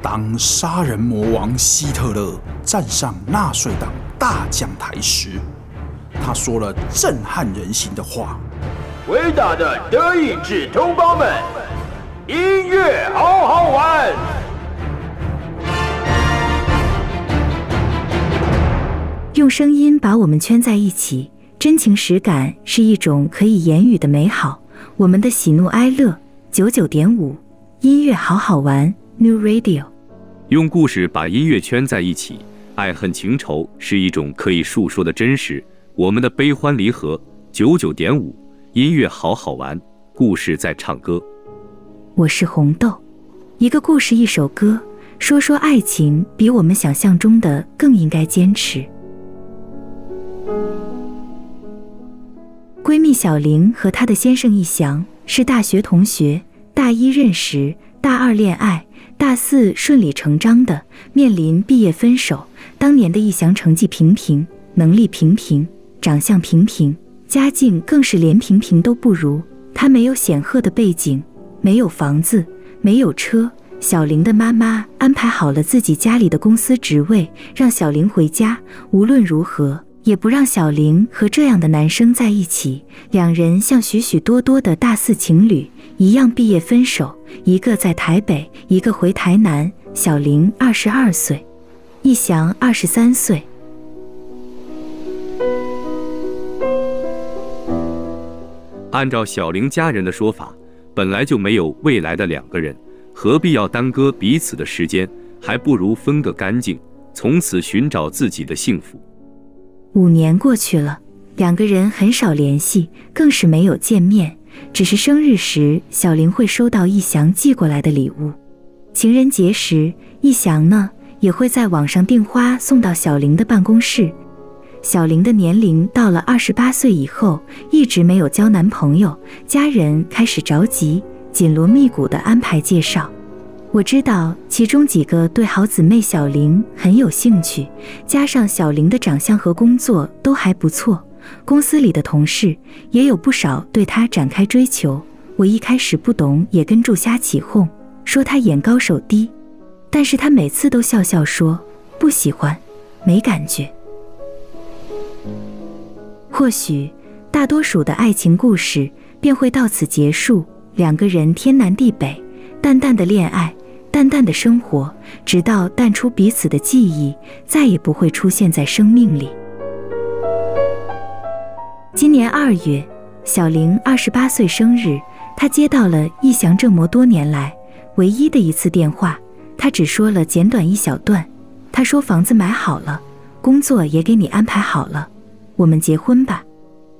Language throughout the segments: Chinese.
当杀人魔王希特勒站上纳粹党大讲台时，他说了震撼人心的话：“伟大的德意志同胞们，音乐好好玩。”用声音把我们圈在一起，真情实感是一种可以言语的美好。我们的喜怒哀乐，九九点五，音乐好好玩。New Radio，用故事把音乐圈在一起，爱恨情仇是一种可以述说的真实。我们的悲欢离合，九九点五，音乐好好玩，故事在唱歌。我是红豆，一个故事一首歌，说说爱情，比我们想象中的更应该坚持。闺蜜小玲和她的先生一翔是大学同学，大一认识，大二恋爱。大四顺理成章的面临毕业分手。当年的易翔成绩平平，能力平平，长相平平，家境更是连平平都不如。他没有显赫的背景，没有房子，没有车。小玲的妈妈安排好了自己家里的公司职位，让小玲回家。无论如何，也不让小玲和这样的男生在一起。两人像许许多多的大四情侣一样毕业分手，一个在台北，一个回台南。小玲二十二岁，一翔二十三岁。按照小玲家人的说法，本来就没有未来的两个人，何必要耽搁彼此的时间？还不如分个干净，从此寻找自己的幸福。五年过去了，两个人很少联系，更是没有见面。只是生日时，小玲会收到一翔寄过来的礼物；情人节时，一翔呢也会在网上订花送到小玲的办公室。小玲的年龄到了二十八岁以后，一直没有交男朋友，家人开始着急，紧锣密鼓地安排介绍。我知道其中几个对好姊妹小玲很有兴趣，加上小玲的长相和工作都还不错。公司里的同事也有不少对她展开追求，我一开始不懂，也跟住瞎起哄，说她眼高手低，但是她每次都笑笑说不喜欢，没感觉。或许大多数的爱情故事便会到此结束，两个人天南地北，淡淡的恋爱，淡淡的生活，直到淡出彼此的记忆，再也不会出现在生命里。今年二月，小玲二十八岁生日，她接到了易翔这么多年来唯一的一次电话。他只说了简短一小段，他说房子买好了，工作也给你安排好了，我们结婚吧。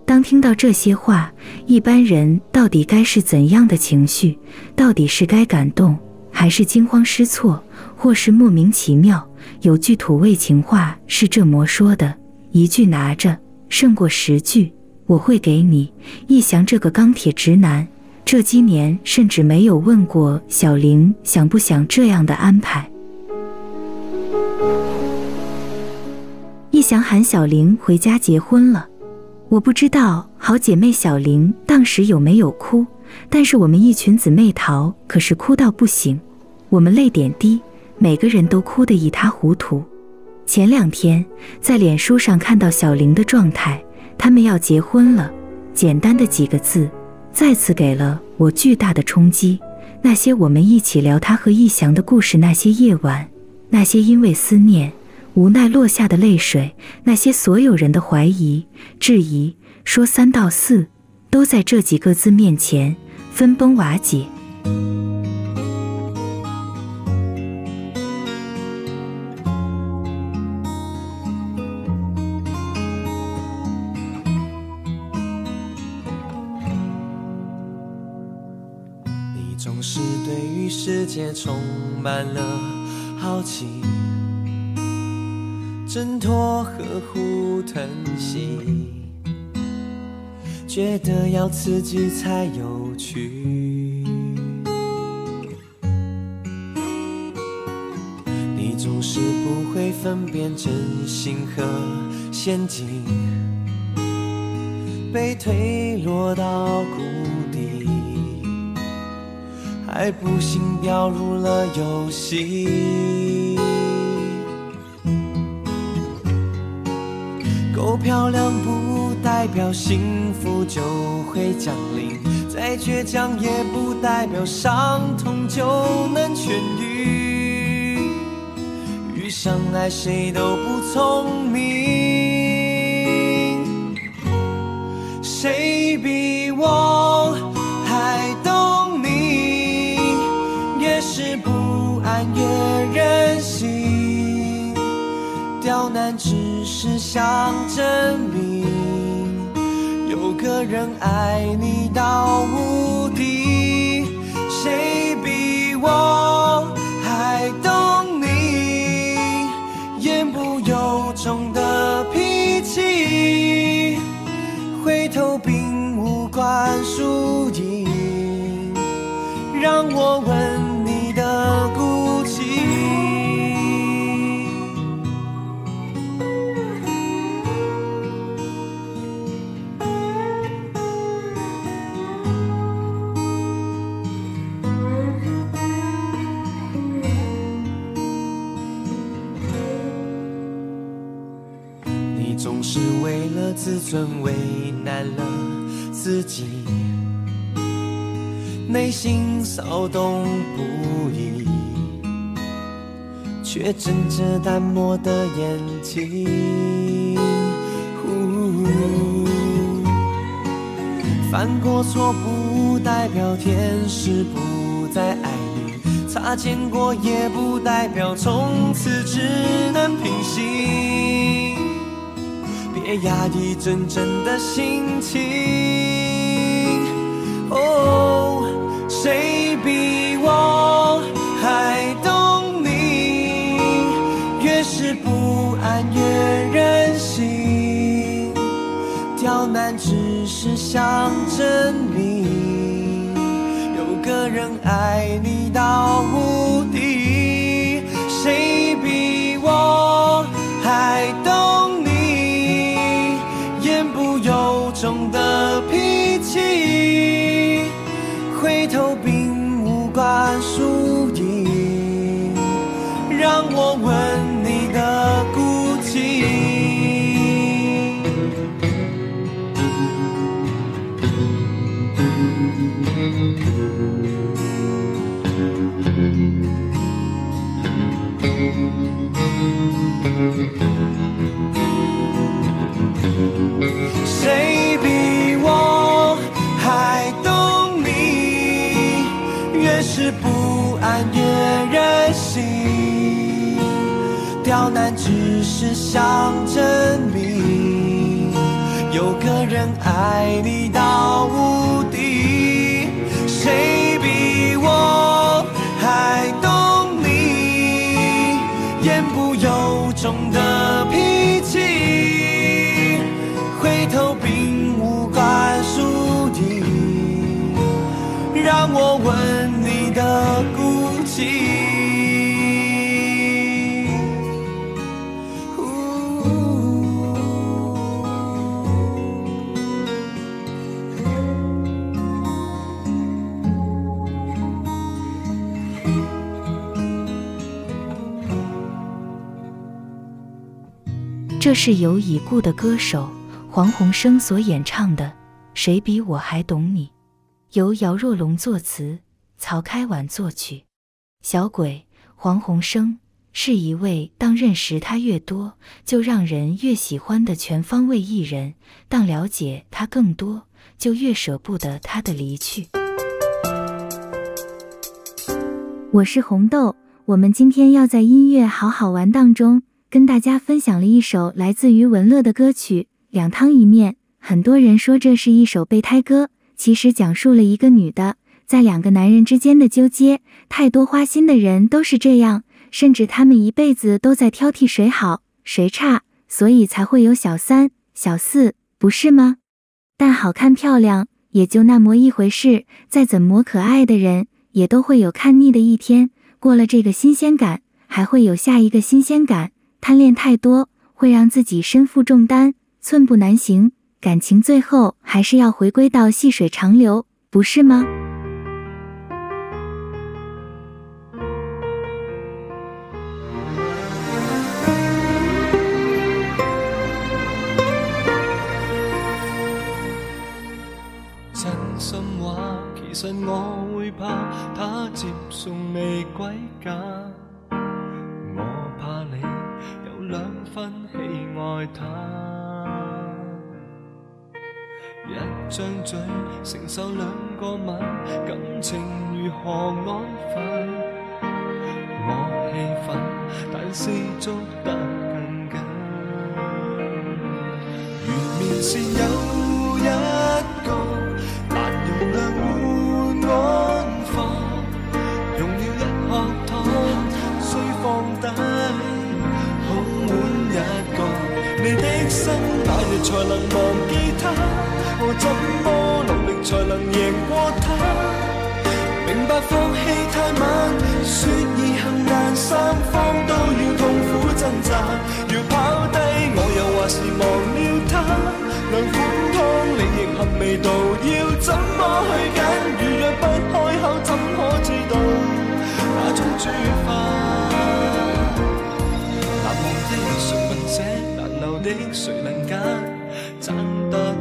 当听到这些话，一般人到底该是怎样的情绪？到底是该感动，还是惊慌失措，或是莫名其妙？有句土味情话是这么说的：一句拿着胜过十句。我会给你，一翔这个钢铁直男，这几年甚至没有问过小玲想不想这样的安排。一翔喊小玲回家结婚了，我不知道好姐妹小玲当时有没有哭，但是我们一群姊妹淘可是哭到不行，我们泪点低，每个人都哭得一塌糊涂。前两天在脸书上看到小玲的状态。他们要结婚了，简单的几个字，再次给了我巨大的冲击。那些我们一起聊他和一翔的故事，那些夜晚，那些因为思念无奈落下的泪水，那些所有人的怀疑、质疑，说三道四，都在这几个字面前分崩瓦解。世界充满了好奇、挣脱、呵护、疼惜，觉得要刺激才有趣。你总是不会分辨真心和陷阱，被推落到谷底。还不幸掉入了游戏。够漂亮不代表幸福就会降临，再倔强也不代表伤痛就能痊愈。遇上爱谁都不聪明，难只是想证明，有个人爱你到无敌。己，内心骚动不已，却睁着淡漠的眼睛。犯过错不代表天使不再爱你，擦肩过也不代表从此只能平行。别压抑真正的心情。哦，谁比我还懂你？越是不安越任性，刁难只是想证明，有个人爱你到无底。谁比我还懂你？越是不安越任性，刁难只是想证明，有个人爱你到无敌。谁我吻你的骨气。这是由已故的歌手黄鸿升所演唱的《谁比我还懂你》，由姚若龙作词，曹开晚作曲。小鬼黄鸿升是一位当认识他越多，就让人越喜欢的全方位艺人。当了解他更多，就越舍不得他的离去。我是红豆，我们今天要在音乐好好玩当中。跟大家分享了一首来自于文乐的歌曲《两汤一面》。很多人说这是一首备胎歌，其实讲述了一个女的在两个男人之间的纠结。太多花心的人都是这样，甚至他们一辈子都在挑剔谁好谁差，所以才会有小三、小四，不是吗？但好看漂亮也就那么一回事，再怎么可爱的人也都会有看腻的一天。过了这个新鲜感，还会有下一个新鲜感。贪恋太多会让自己身负重担，寸步难行。感情最后还是要回归到细水长流，不是吗？真心话，其实我会怕他接送未归家，我怕你有两分喜爱他。一张嘴承受两个吻，感情如何安分？我气愤，但是捉得更紧。如面线有一个白容量换安放，用了一壳糖，需放低。好碗一个，你的心，那日才能忘。我怎么努力才能赢过他？明白放弃太晚，说易行难，三方都要痛苦挣扎。要抛低我又话是忘了他，两款汤你亦合味道，要怎么去拣？如若不开口，怎可知道那种煮法？难忘的谁能舍，难留的谁能拣？赚得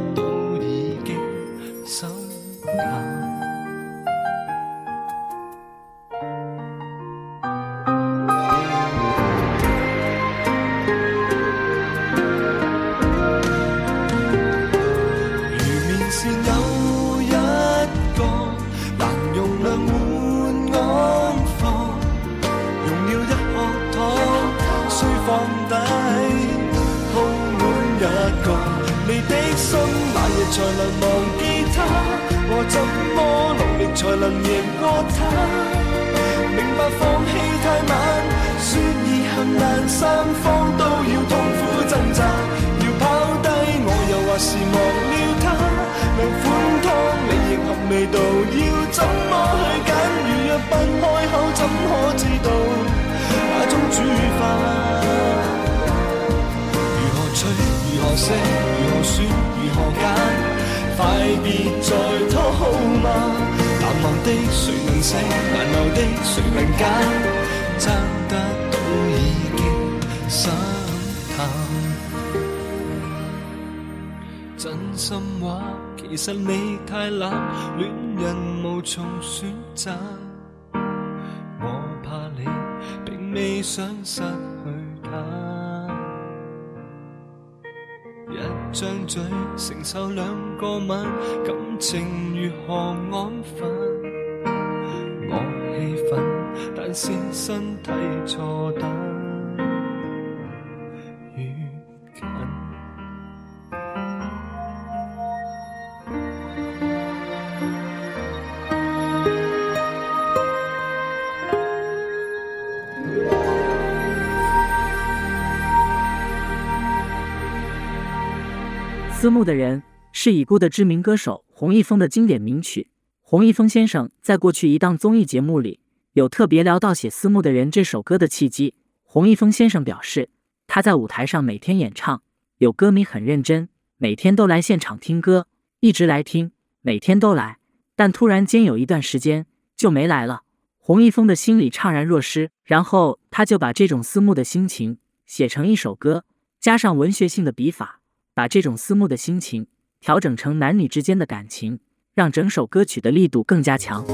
怎么努力才能赢过他？明白放弃太晚，说易行难，三方都要痛苦挣扎。要抛低我又或是忘了他，能款汤你亦合味道，要怎么去拣？如若不开口，怎可知道那种煮法？如何舍，如何选，如何拣？快别再拖好吗？难忘的谁能舍，难留的谁能拣？争得到已经心淡。真心话，其实你太懒，恋人无从选择。我怕你并未想失张嘴承受两个吻，感情如何安分？我气愤，但是身体错等。思慕的人是已故的知名歌手洪一峰的经典名曲。洪一峰先生在过去一档综艺节目里有特别聊到写《思慕的人》这首歌的契机。洪一峰先生表示，他在舞台上每天演唱，有歌迷很认真，每天都来现场听歌，一直来听，每天都来。但突然间有一段时间就没来了。洪一峰的心里怅然若失，然后他就把这种思慕的心情写成一首歌，加上文学性的笔法。把这种思慕的心情调整成男女之间的感情，让整首歌曲的力度更加强。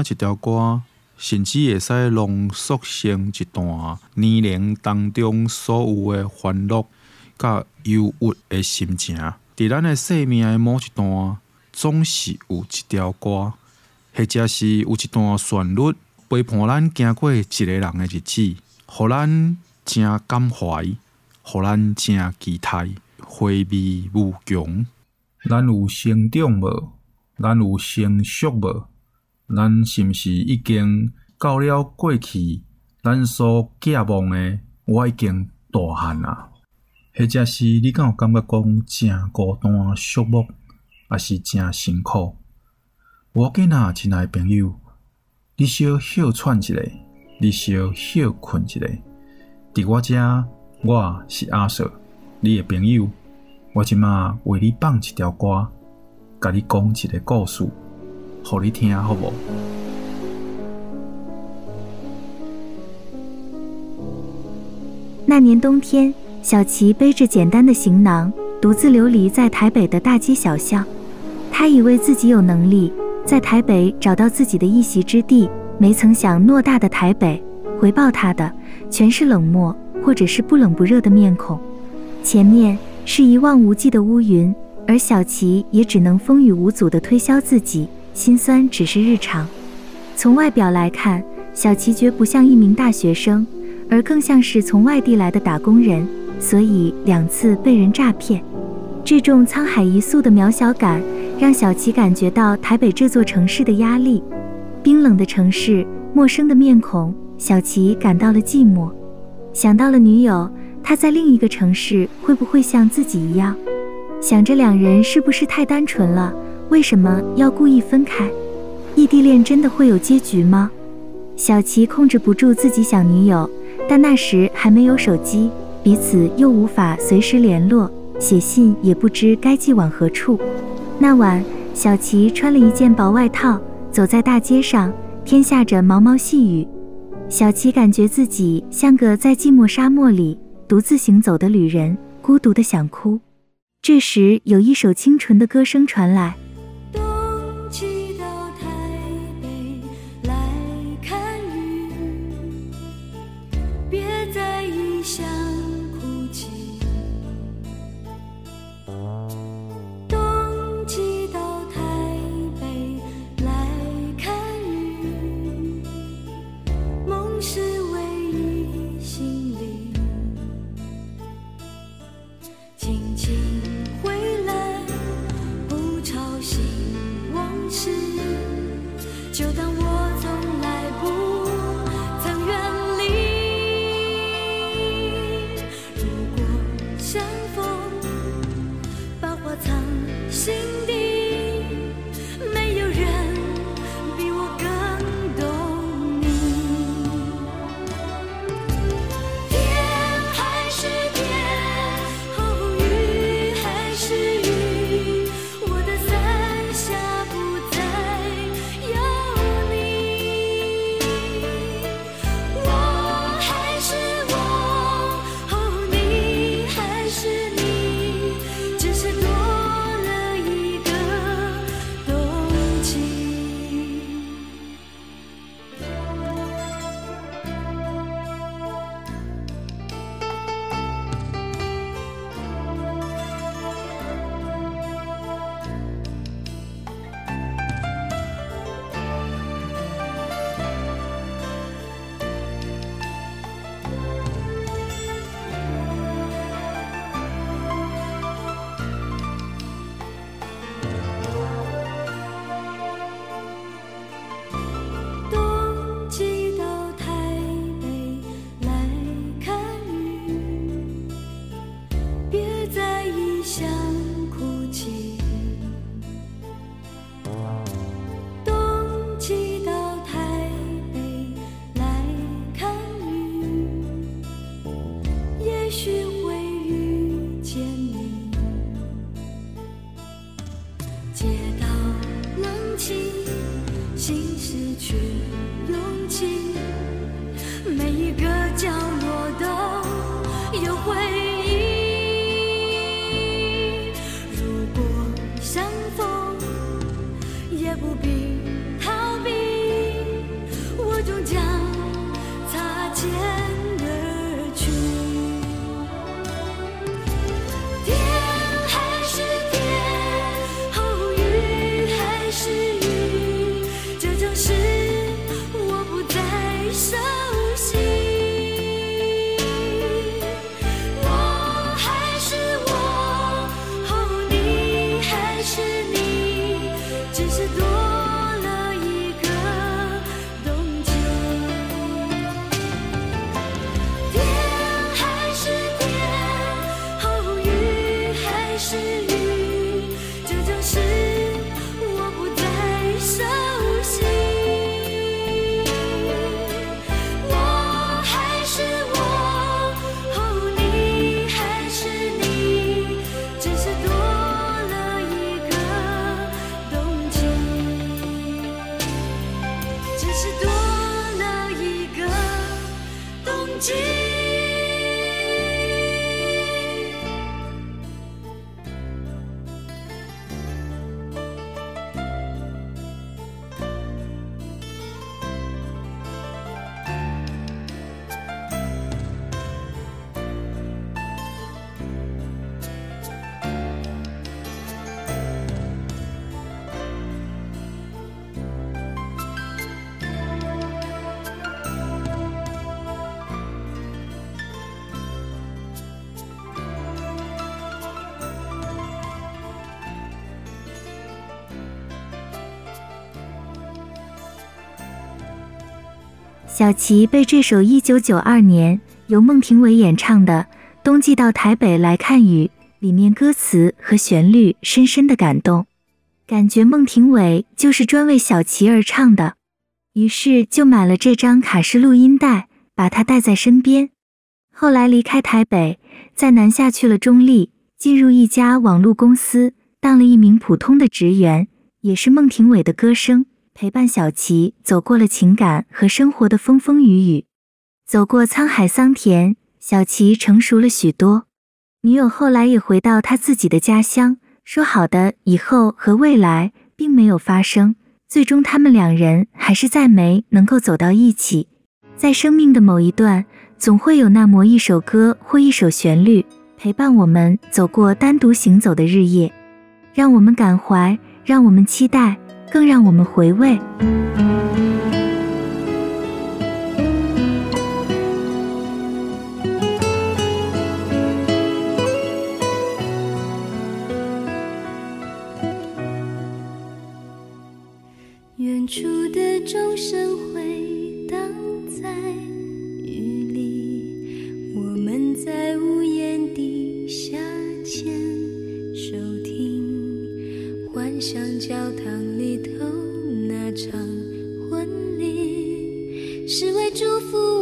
一条歌甚至会使浓缩成一段年龄当中所有的欢乐、甲忧郁的心情。伫咱的生命的某一段，总是有一条歌，或者是有一段旋律，陪伴咱行过一个人的日子，互咱正感怀，互咱正期待，回味无穷。咱有成长无？咱有成熟无？咱是毋是已经到了过去？咱所寄望的，我已经大汉啊！或者是你敢有感觉讲真孤单、寂寞，还是真辛苦？我今仔，亲爱的朋友，你小歇喘一下，你小歇困一下。伫我遮，我是阿 Sir，你的朋友。我即马为你放一条歌，甲你讲一个故事。好，你听好不？那年冬天，小琪背着简单的行囊，独自流离在台北的大街小巷。他以为自己有能力在台北找到自己的一席之地，没曾想偌大的台北回报他的全是冷漠，或者是不冷不热的面孔。前面是一望无际的乌云，而小琪也只能风雨无阻地推销自己。心酸只是日常。从外表来看，小琪绝不像一名大学生，而更像是从外地来的打工人，所以两次被人诈骗。这种沧海一粟的渺小感，让小琪感觉到台北这座城市的压力。冰冷的城市，陌生的面孔，小琪感到了寂寞。想到了女友，她在另一个城市会不会像自己一样？想着两人是不是太单纯了？为什么要故意分开？异地恋真的会有结局吗？小琪控制不住自己想女友，但那时还没有手机，彼此又无法随时联络，写信也不知该寄往何处。那晚，小琪穿了一件薄外套，走在大街上，天下着毛毛细雨。小琪感觉自己像个在寂寞沙漠里独自行走的旅人，孤独的想哭。这时，有一首清纯的歌声传来。小琪被这首1992年由孟庭苇演唱的《冬季到台北来看雨》里面歌词和旋律深深的感动，感觉孟庭苇就是专为小琪而唱的，于是就买了这张卡式录音带，把它带在身边。后来离开台北，在南下去了中坜，进入一家网络公司，当了一名普通的职员，也是孟庭苇的歌声。陪伴小琪走过了情感和生活的风风雨雨，走过沧海桑田，小琪成熟了许多。女友后来也回到他自己的家乡，说好的以后和未来并没有发生，最终他们两人还是再没能够走到一起。在生命的某一段，总会有那么一首歌或一首旋律陪伴我们走过单独行走的日夜，让我们感怀，让我们期待。更让我们回味。远处的钟声回荡在雨里，我们在屋檐底下牵手听，幻想教堂。祝福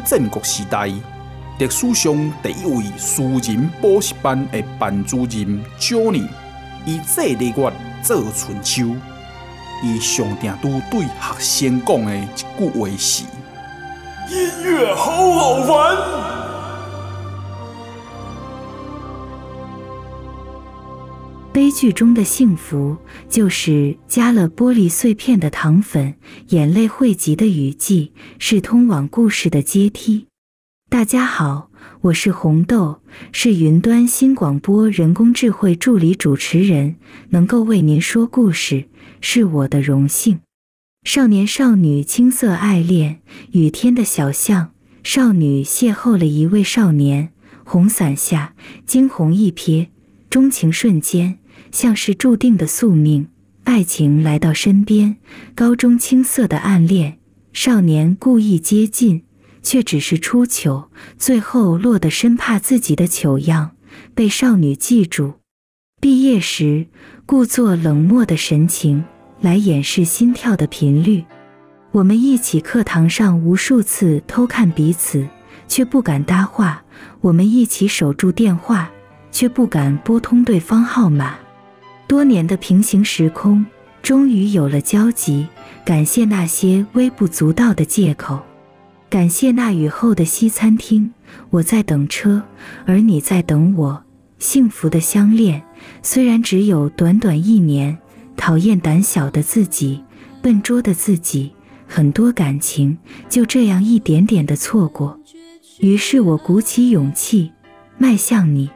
战国时代，历史上第一位私人补习班的班主任 Johnny，以这个月做春秋，伊上定都对学生讲的一句话是：音乐好好玩。剧中的幸福，就是加了玻璃碎片的糖粉，眼泪汇集的雨季，是通往故事的阶梯。大家好，我是红豆，是云端新广播人工智慧助理主持人，能够为您说故事，是我的荣幸。少年少女青涩爱恋，雨天的小巷，少女邂逅了一位少年，红伞下惊鸿一瞥，钟情瞬间。像是注定的宿命，爱情来到身边。高中青涩的暗恋，少年故意接近，却只是出糗，最后落得生怕自己的糗样被少女记住。毕业时，故作冷漠的神情来掩饰心跳的频率。我们一起课堂上无数次偷看彼此，却不敢搭话。我们一起守住电话，却不敢拨通对方号码。多年的平行时空，终于有了交集。感谢那些微不足道的借口，感谢那雨后的西餐厅，我在等车，而你在等我。幸福的相恋，虽然只有短短一年。讨厌胆小的自己，笨拙的自己，很多感情就这样一点点的错过。于是我鼓起勇气，迈向你。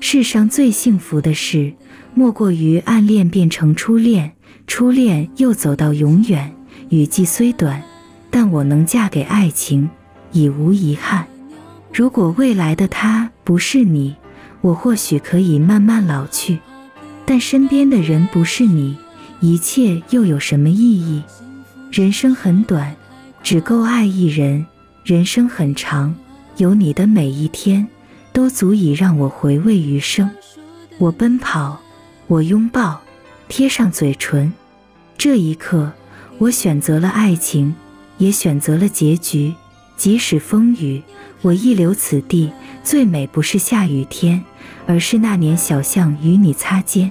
世上最幸福的事。莫过于暗恋变成初恋，初恋又走到永远。雨季虽短，但我能嫁给爱情，已无遗憾。如果未来的他不是你，我或许可以慢慢老去。但身边的人不是你，一切又有什么意义？人生很短，只够爱一人；人生很长，有你的每一天，都足以让我回味余生。我奔跑。我拥抱，贴上嘴唇。这一刻，我选择了爱情，也选择了结局。即使风雨，我亦留此地。最美不是下雨天，而是那年小巷与你擦肩。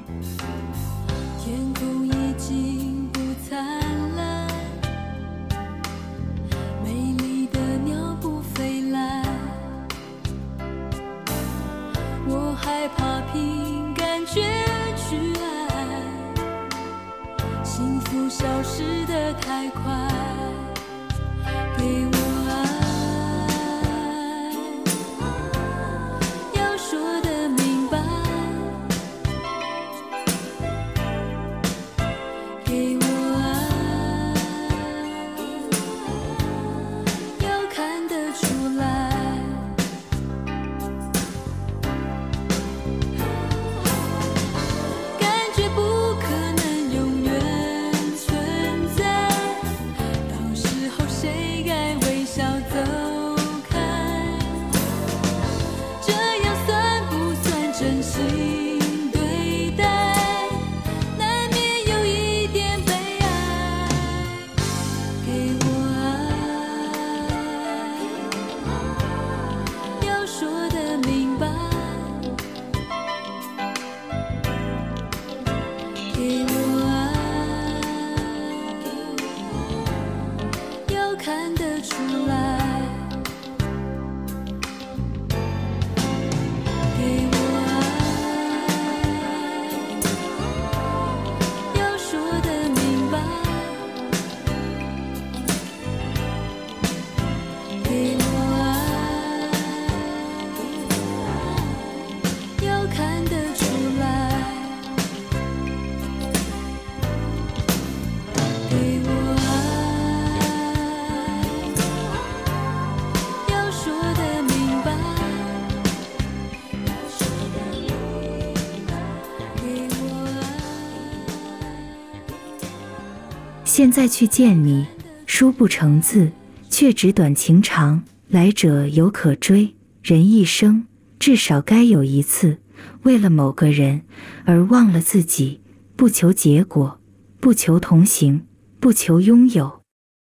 现在去见你，书不成字，却纸短情长。来者犹可追，人一生至少该有一次，为了某个人而忘了自己，不求结果，不求同行，不求拥有，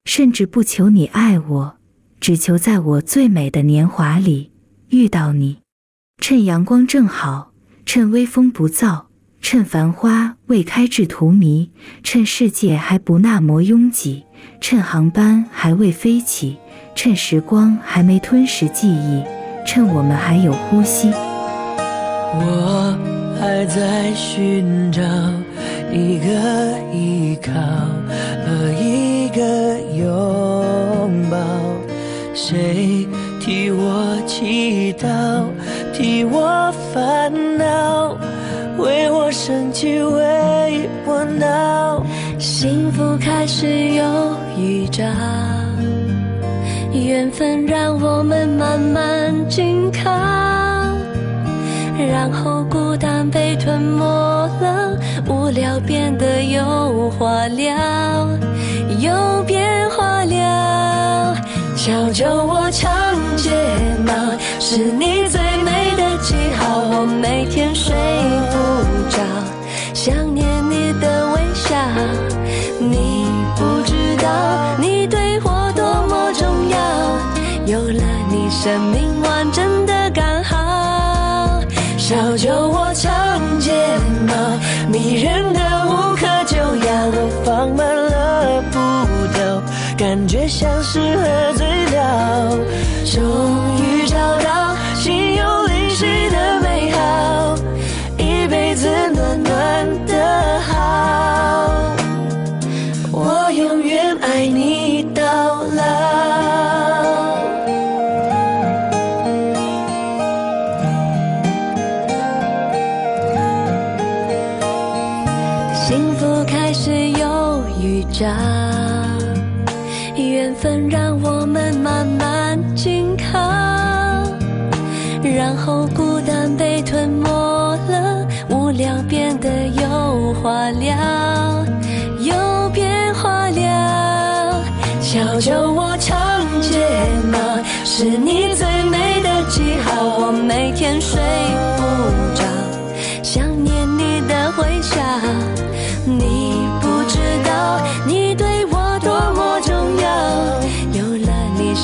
甚至不求你爱我，只求在我最美的年华里遇到你。趁阳光正好，趁微风不燥，趁繁花未开至荼蘼，趁世界还不那么拥挤，趁航班还未飞起。趁时光还没吞噬记忆，趁我们还有呼吸。我还在寻找一个依靠和一个拥抱，谁替我祈祷，替我烦恼，为我生气，为我闹，幸福开始有预兆。缘分让我们慢慢紧靠，然后孤单被吞没了，无聊变得有话聊，有变化了。小酒窝长睫毛，是你最美生命完整的刚好。小酒窝长睫毛，迷人的无可救药，我放慢了步调，感觉像是喝醉了。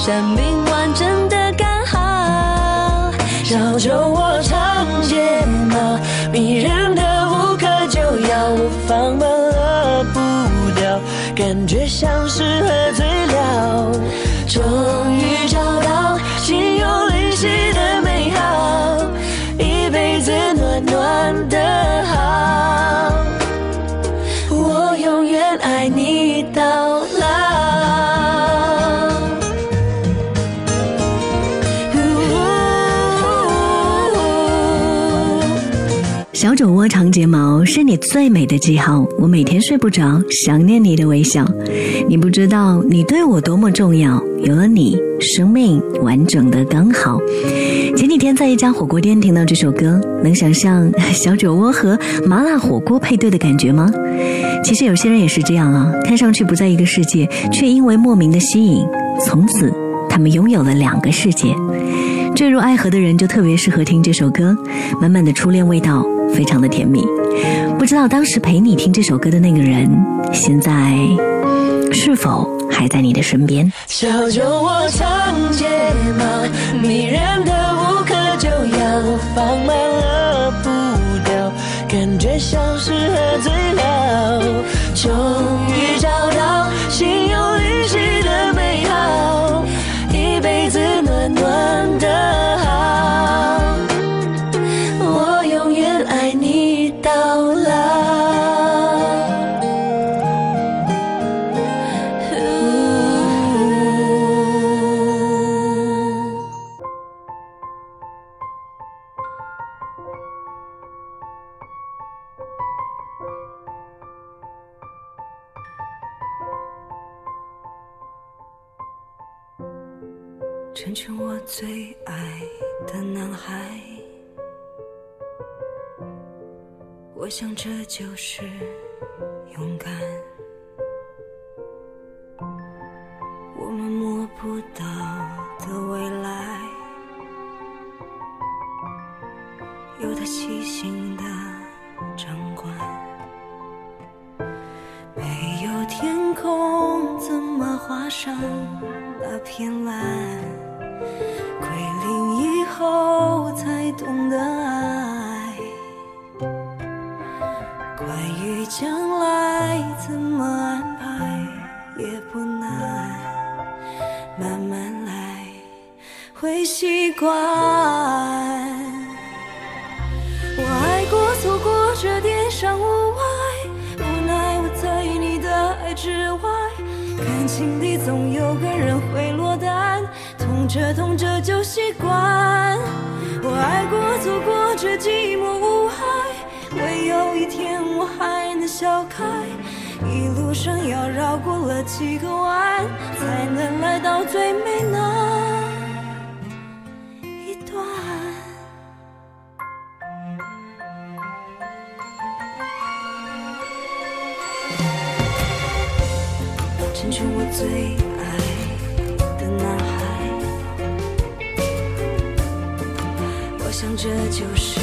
生命完整的刚好。小酒窝长睫毛，迷人的无可救药，我放慢了步调，感觉像是小酒窝长睫毛是你最美的记号，我每天睡不着，想念你的微笑。你不知道你对我多么重要，有了你，生命完整的刚好。前几天在一家火锅店听到这首歌，能想象小酒窝和麻辣火锅配对的感觉吗？其实有些人也是这样啊，看上去不在一个世界，却因为莫名的吸引，从此他们拥有了两个世界。坠入爱河的人就特别适合听这首歌，满满的初恋味道，非常的甜蜜。不知道当时陪你听这首歌的那个人，现在是否还在你的身边？小酒窝长睫这就是勇敢，我们摸不到的未来。有他细心的掌管。没有天空，怎么画上那片蓝？归零以后才懂得爱。将来怎么安排也不难，慢慢来会习惯。我爱过，错过，这点伤无碍。之外，感情里总有个人会落单，痛着痛着就习惯。我爱过，错过，这寂寞无，还能笑开。一路上要绕过了几个弯，才能来到最美那一段。成全我最爱的男孩，我想这就是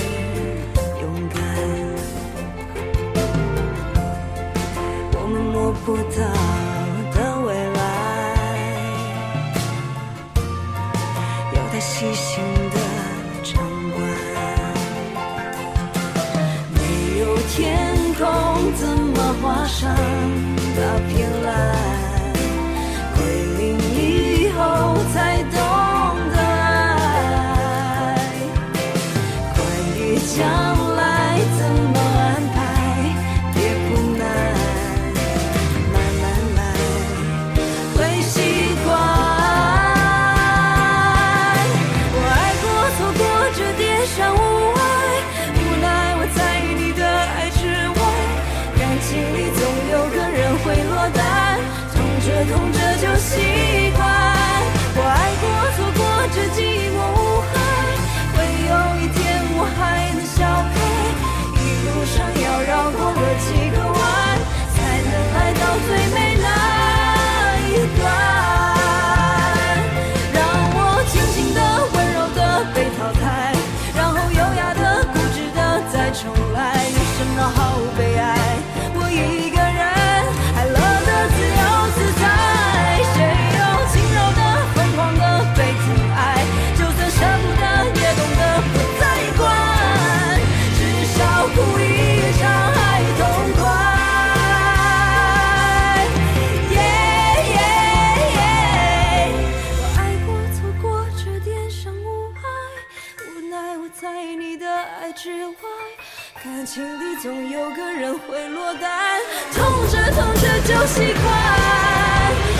痛着痛着就习惯。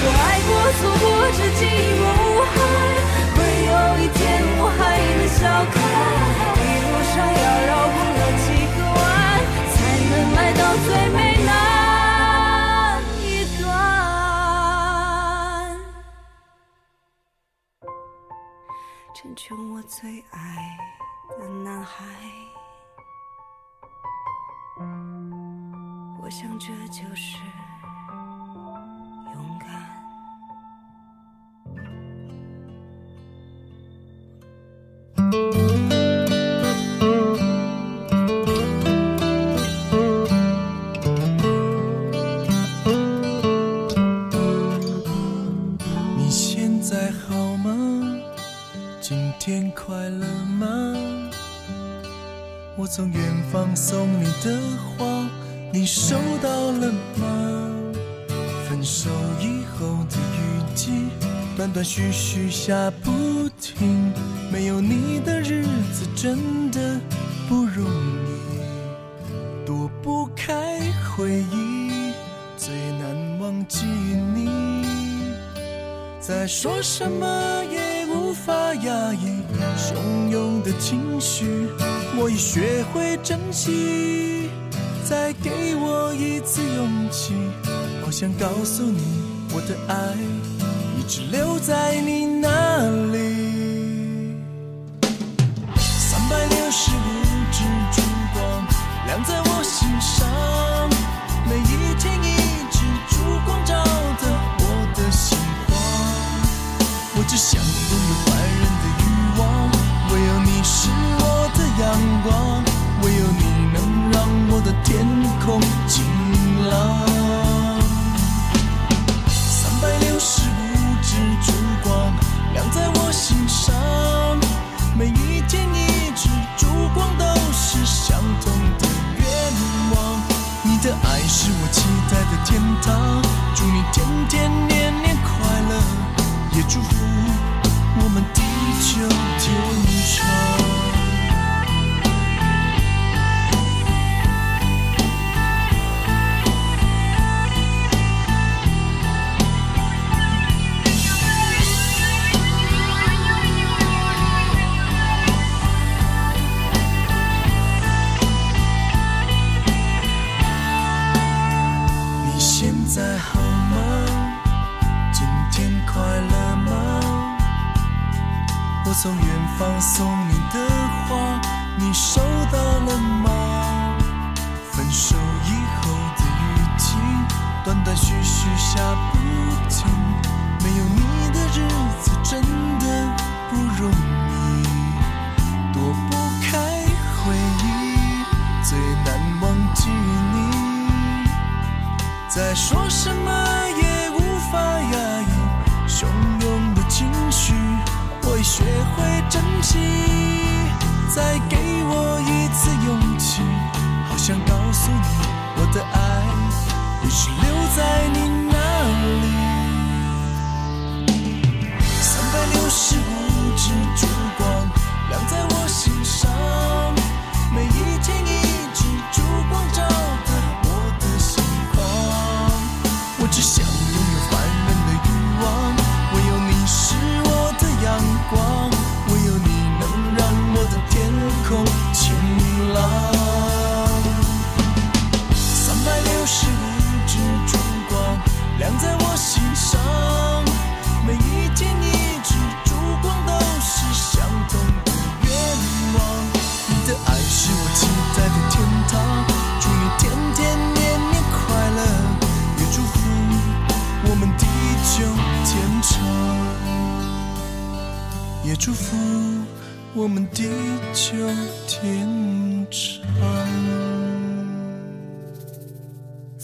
我爱过，错过，这寂寞无害，会有一天我还能笑开。一路上要绕过了几个弯，才能来到最美那一段。成全我最爱的男孩。我想这就是续续下不停，没有你的日子真的不容易，躲不开回忆，最难忘记你，再说什么也无法压抑汹涌的情绪，我已学会珍惜。再给我一次勇气，好想告诉你，我的爱只留在你那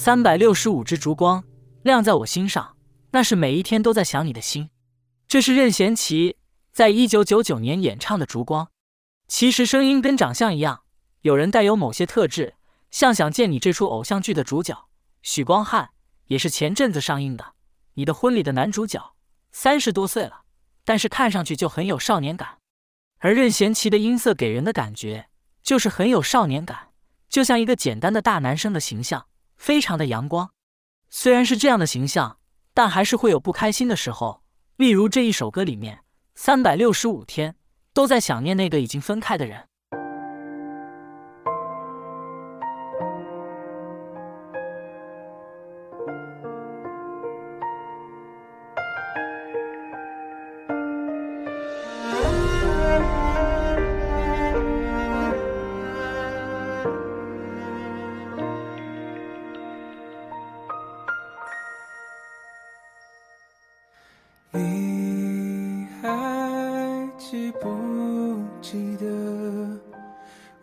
三百六十五支烛光亮在我心上，那是每一天都在想你的心。这是任贤齐在一九九九年演唱的《烛光》，其实声音跟长相一样，有人带有某些特质，像《想见你》这出偶像剧的主角许光汉，也是前阵子上映的《你的婚礼》的男主角，三十多岁了。但是看上去就很有少年感，而任贤齐的音色给人的感觉就是很有少年感，就像一个简单的大男生的形象，非常的阳光。虽然是这样的形象，但还是会有不开心的时候。例如这一首歌里面，三百六十五天都在想念那个已经分开的人。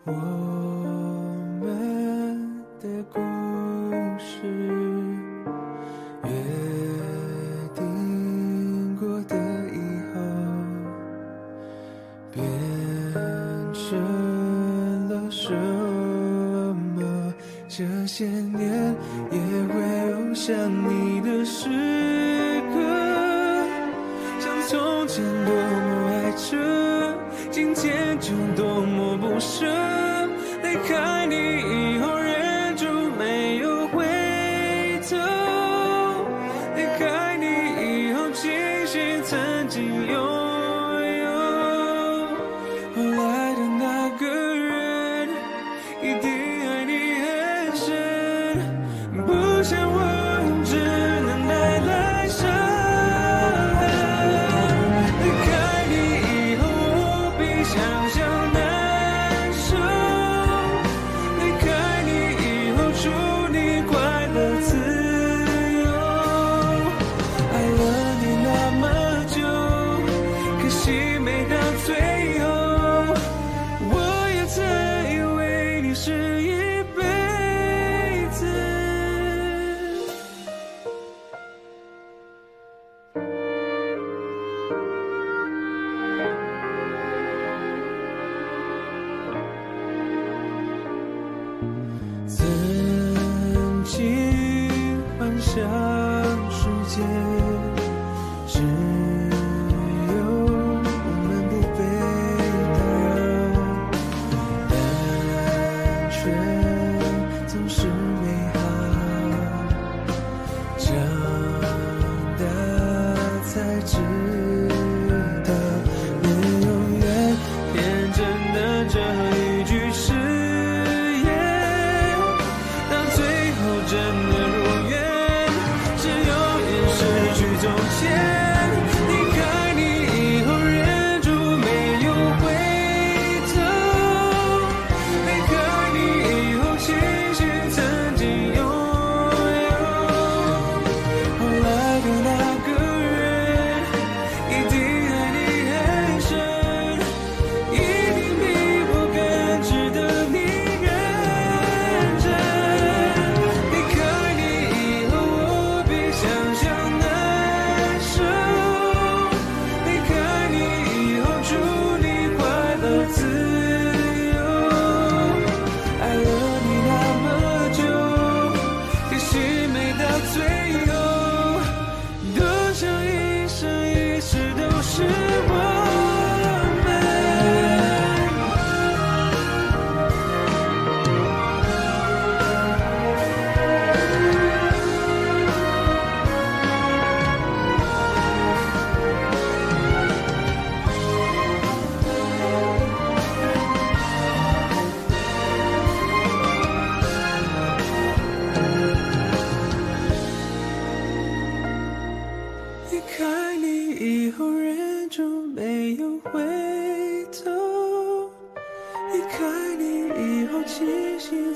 Whoa.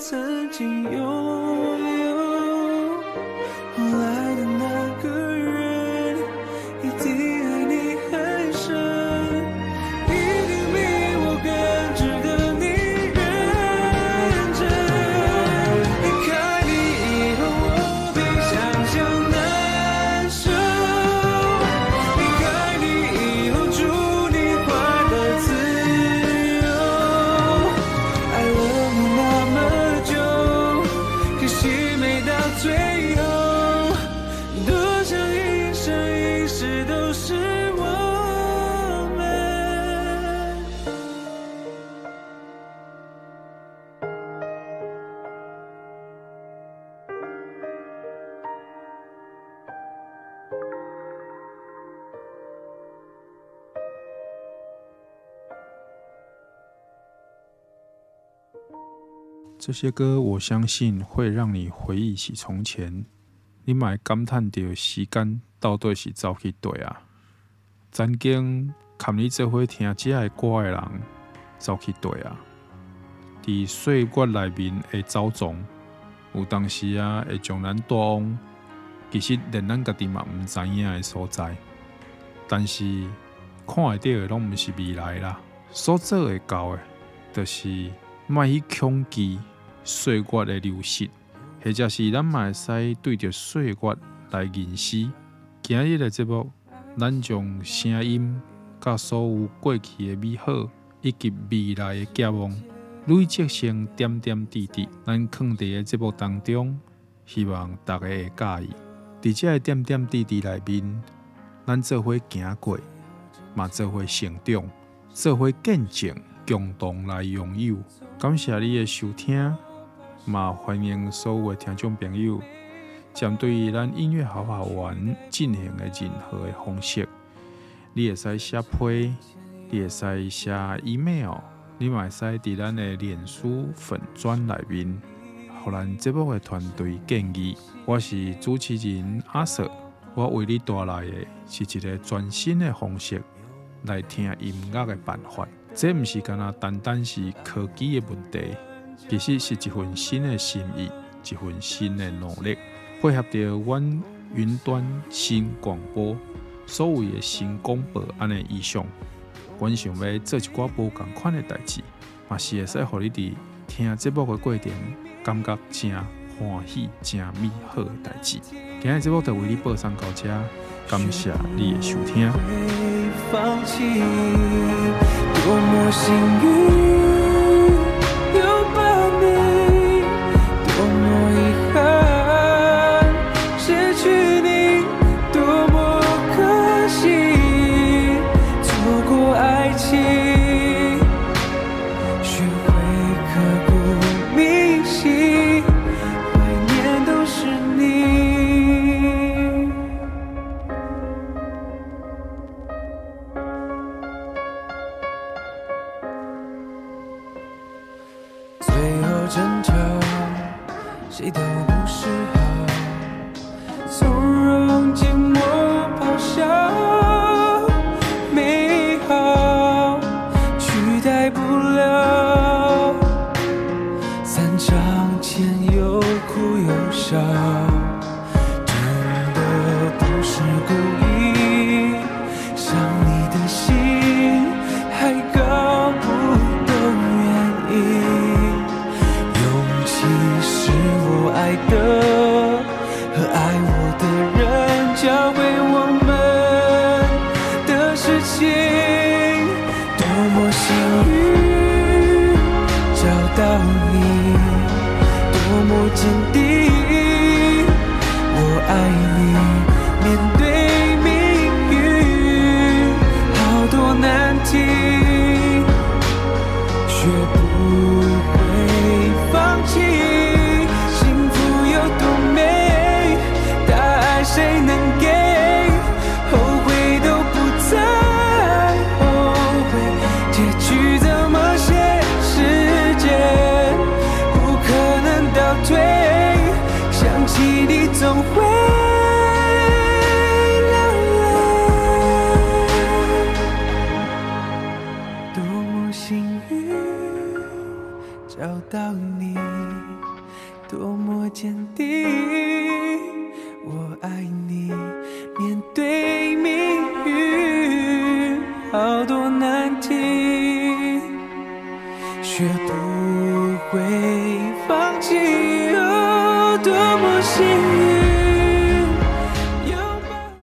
曾经有。这些歌，我相信会让你回忆起从前。你买感叹着时间到底是走去对啊？曾经跟你做伙听这个歌的人走去对啊？伫岁月里面的走总，有当时啊会将咱带往，其实连咱家己嘛毋知影的所在。但是看会到的拢毋是未来啦，所做会到的，就是莫去恐惧岁月的流逝。或者是咱嘛会使对着岁月来认识。今日的节目，咱将声音甲所有过去的美好以及未来的寄望累积成点点滴滴，咱放伫个节目当中，希望大家会介意。伫这个点点滴滴内面，咱做伙行过，嘛做伙成长，做伙见证，共同来拥有。感谢你的收听。嘛，欢迎所有的听众朋友，针对咱音乐好好玩进行的任何的方式，你会使写批，你会使写 email，你嘛会使伫咱的脸书粉专里面，互咱节目的团队建议。我是主持人阿硕我为你带来的是一个全新的方式来听音乐的办法。这毋是干那单单是科技的问题。其实是一份新的心意，一份新的努力，配合着阮云端新广播所谓的新广播安尼意向，阮想要做一寡无共款的代志，嘛是会使互你伫听节目的过程感觉真欢喜、真美好的代志。今日节目就为你播送到这，感谢你的收听。最